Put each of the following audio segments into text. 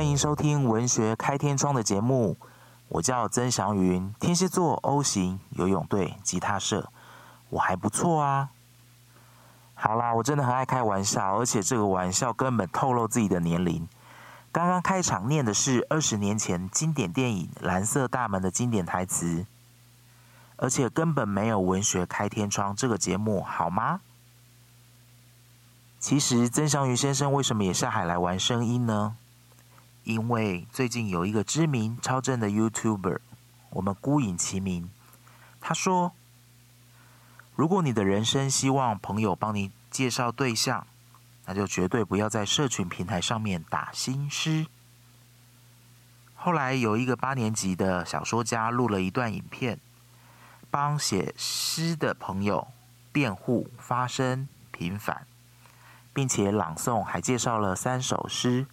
欢迎收听文学开天窗的节目，我叫曾祥云，天蝎座 O 型，游泳队，吉他社，我还不错啊。好啦，我真的很爱开玩笑，而且这个玩笑根本透露自己的年龄。刚刚开场念的是二十年前经典电影《蓝色大门》的经典台词，而且根本没有文学开天窗这个节目，好吗？其实曾祥云先生为什么也下海来玩声音呢？因为最近有一个知名超正的 YouTuber，我们孤影其名，他说。如果你的人生希望朋友帮你介绍对象，那就绝对不要在社群平台上面打新诗。后来有一个八年级的小说家录了一段影片，帮写诗的朋友辩护、发声、平反，并且朗诵，还介绍了三首诗。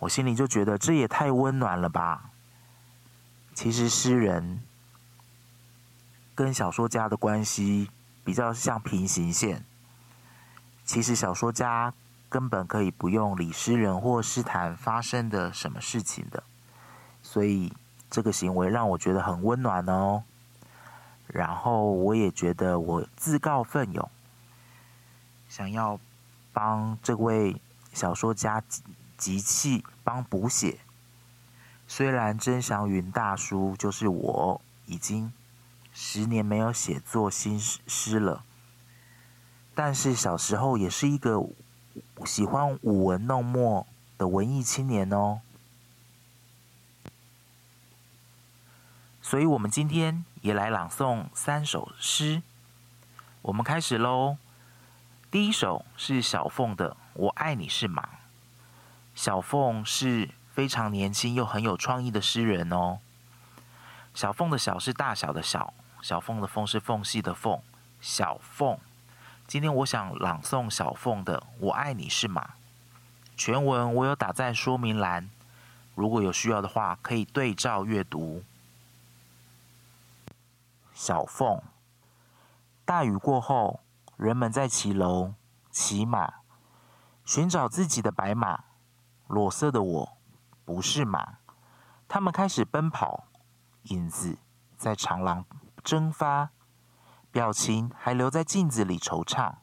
我心里就觉得这也太温暖了吧！其实诗人。跟小说家的关系比较像平行线。其实小说家根本可以不用理诗人或诗坛发生的什么事情的，所以这个行为让我觉得很温暖哦。然后我也觉得我自告奋勇，想要帮这位小说家集气帮补写。虽然曾祥云大叔就是我已经。十年没有写作新诗了，但是小时候也是一个喜欢舞文弄墨的文艺青年哦。所以，我们今天也来朗诵三首诗。我们开始喽。第一首是小凤的《我爱你是马》。小凤是非常年轻又很有创意的诗人哦。小凤的小是大小的小。小凤的凤是缝隙的凤，小凤。今天我想朗诵小凤的《我爱你是马》，全文我有打在说明栏，如果有需要的话可以对照阅读。小凤，大雨过后，人们在骑楼、骑马，寻找自己的白马。裸色的我，不是马。他们开始奔跑，影子在长廊。蒸发，表情还留在镜子里惆怅。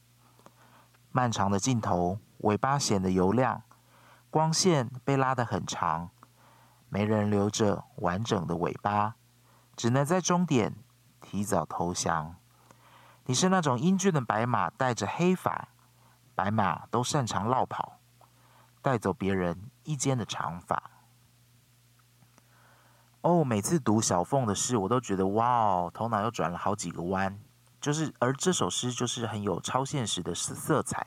漫长的镜头，尾巴显得油亮，光线被拉得很长，没人留着完整的尾巴，只能在终点提早投降。你是那种英俊的白马，带着黑发，白马都擅长绕跑，带走别人一间的长发。哦，每次读小凤的诗，我都觉得哇哦，头脑又转了好几个弯。就是，而这首诗就是很有超现实的色彩。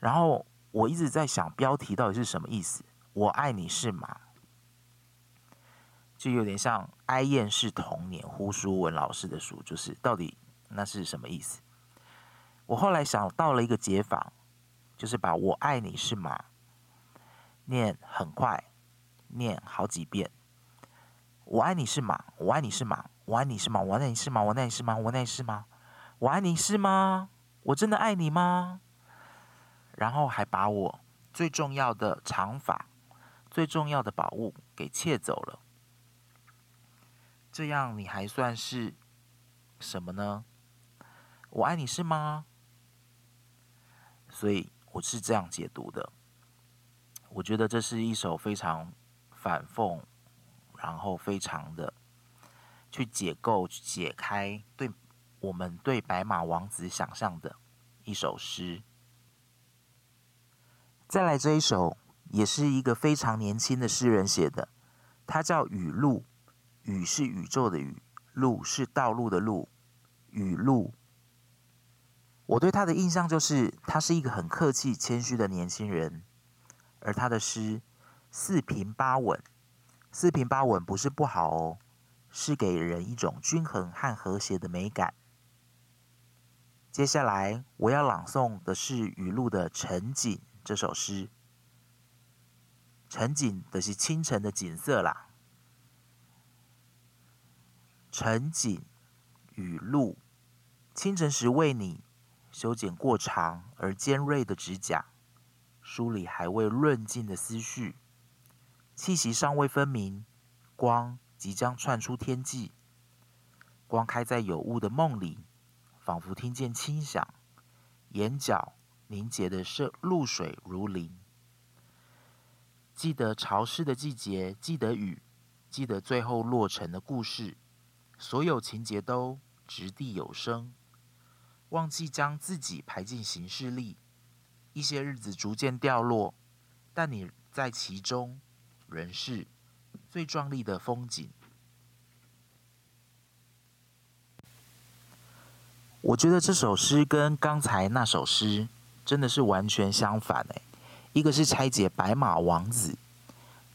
然后我一直在想，标题到底是什么意思？我爱你是马，就有点像《哀艳是童年》胡淑文老师的书，就是到底那是什么意思？我后来想到了一个解法，就是把我爱你是马念很快，念好几遍。我爱你是马，我爱你是马，我爱你是马，我爱你是马，我爱你是马，我爱你是马，我爱你是吗？我真的爱你吗？然后还把我最重要的长发、最重要的宝物给窃走了，这样你还算是什么呢？我爱你是吗？所以我是这样解读的，我觉得这是一首非常反讽。然后非常的去解构、去解开对我们对白马王子想象的一首诗。再来这一首，也是一个非常年轻的诗人写的，他叫雨露。雨是宇宙的雨，露是道路的路。雨露，我对他的印象就是，他是一个很客气、谦虚的年轻人，而他的诗四平八稳。四平八稳不是不好哦，是给人一种均衡和和谐的美感。接下来我要朗诵的是雨露的《晨景》这首诗。晨景的是清晨的景色啦。晨景，雨露，清晨时为你修剪过长而尖锐的指甲，梳理还未润尽的思绪，气息尚未分明，光即将窜出天际。光开在有雾的梦里，仿佛听见轻响，眼角凝结的是露水如淋。记得潮湿的季节，记得雨，记得最后落成的故事，所有情节都掷地有声。忘记将自己排进行事历，一些日子逐渐掉落，但你在其中，仍是最壮丽的风景。我觉得这首诗跟刚才那首诗真的是完全相反诶，一个是拆解白马王子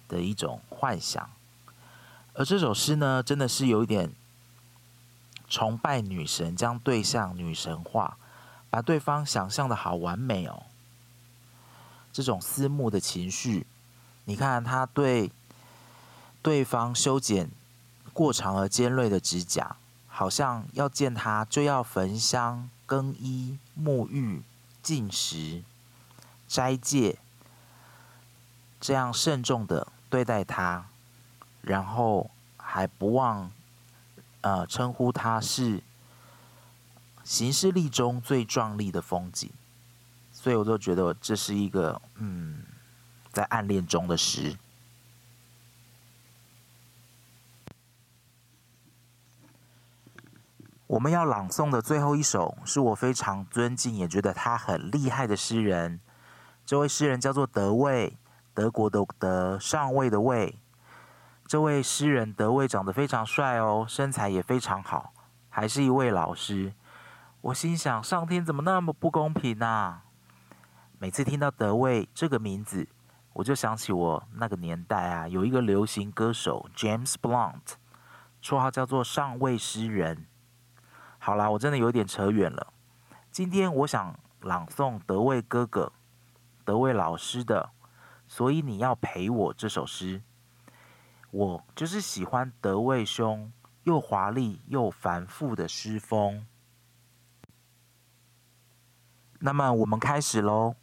的一种幻想，而这首诗呢，真的是有一点。崇拜女神，将对象女神化，把对方想象的好完美哦。这种思慕的情绪，你看他对对方修剪过长而尖锐的指甲，好像要见他就要焚香、更衣、沐浴、进食、斋戒，这样慎重的对待他，然后还不忘。呃，称呼它是行事历中最壮丽的风景，所以我都觉得这是一个嗯，在暗恋中的诗。我们要朗诵的最后一首，是我非常尊敬也觉得他很厉害的诗人。这位诗人叫做德卫，德国的德，上尉的尉。这位诗人德卫长得非常帅哦，身材也非常好，还是一位老师。我心想，上天怎么那么不公平呢？每次听到德卫这个名字，我就想起我那个年代啊，有一个流行歌手 James Blunt，绰号叫做上尉诗人。好啦，我真的有点扯远了。今天我想朗诵德卫哥哥、德卫老师的，所以你要陪我这首诗。我就是喜欢德味兄又华丽又繁复的诗风。那么我们开始喽。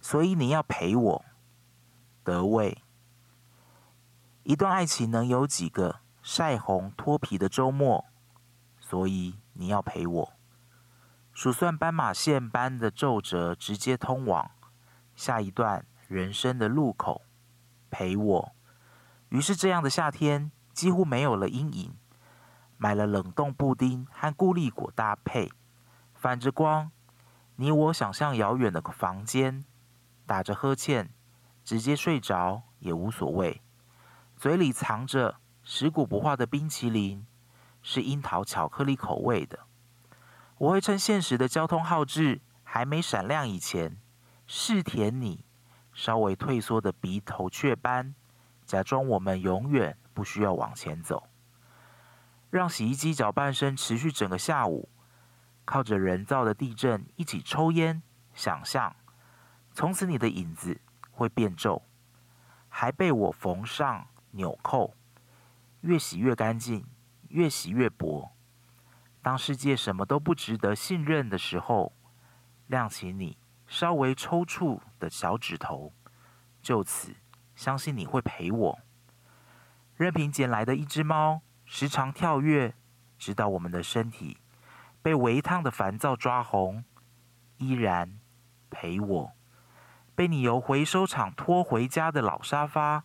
所以你要陪我，德味。一段爱情能有几个晒红脱皮的周末？所以你要陪我，数算斑马线般的皱褶，直接通往下一段人生的路口，陪我。于是，这样的夏天几乎没有了阴影。买了冷冻布丁和固力果搭配，反着光，你我想象遥远的房间，打着呵欠，直接睡着也无所谓。嘴里藏着食古不化的冰淇淋，是樱桃巧克力口味的。我会趁现实的交通号志还没闪亮以前，试舔你稍微退缩的鼻头雀斑。假装我们永远不需要往前走，让洗衣机搅拌声持续整个下午，靠着人造的地震一起抽烟，想象从此你的影子会变皱，还被我缝上纽扣，越洗越干净，越洗越薄。当世界什么都不值得信任的时候，亮起你稍微抽搐的小指头，就此。相信你会陪我。任凭捡来的一只猫时常跳跃，直到我们的身体被微烫的烦躁抓红，依然陪我。被你由回收厂拖回家的老沙发，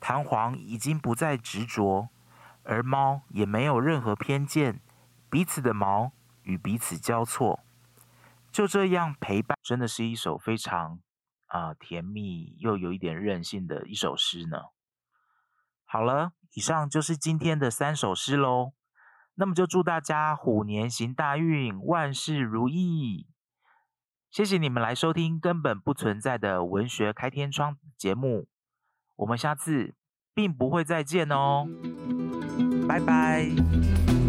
弹簧已经不再执着，而猫也没有任何偏见，彼此的毛与彼此交错，就这样陪伴，真的是一首非常。啊，甜蜜又有一点任性的一首诗呢。好了，以上就是今天的三首诗喽。那么就祝大家虎年行大运，万事如意。谢谢你们来收听根本不存在的文学开天窗节目。我们下次并不会再见哦，拜拜。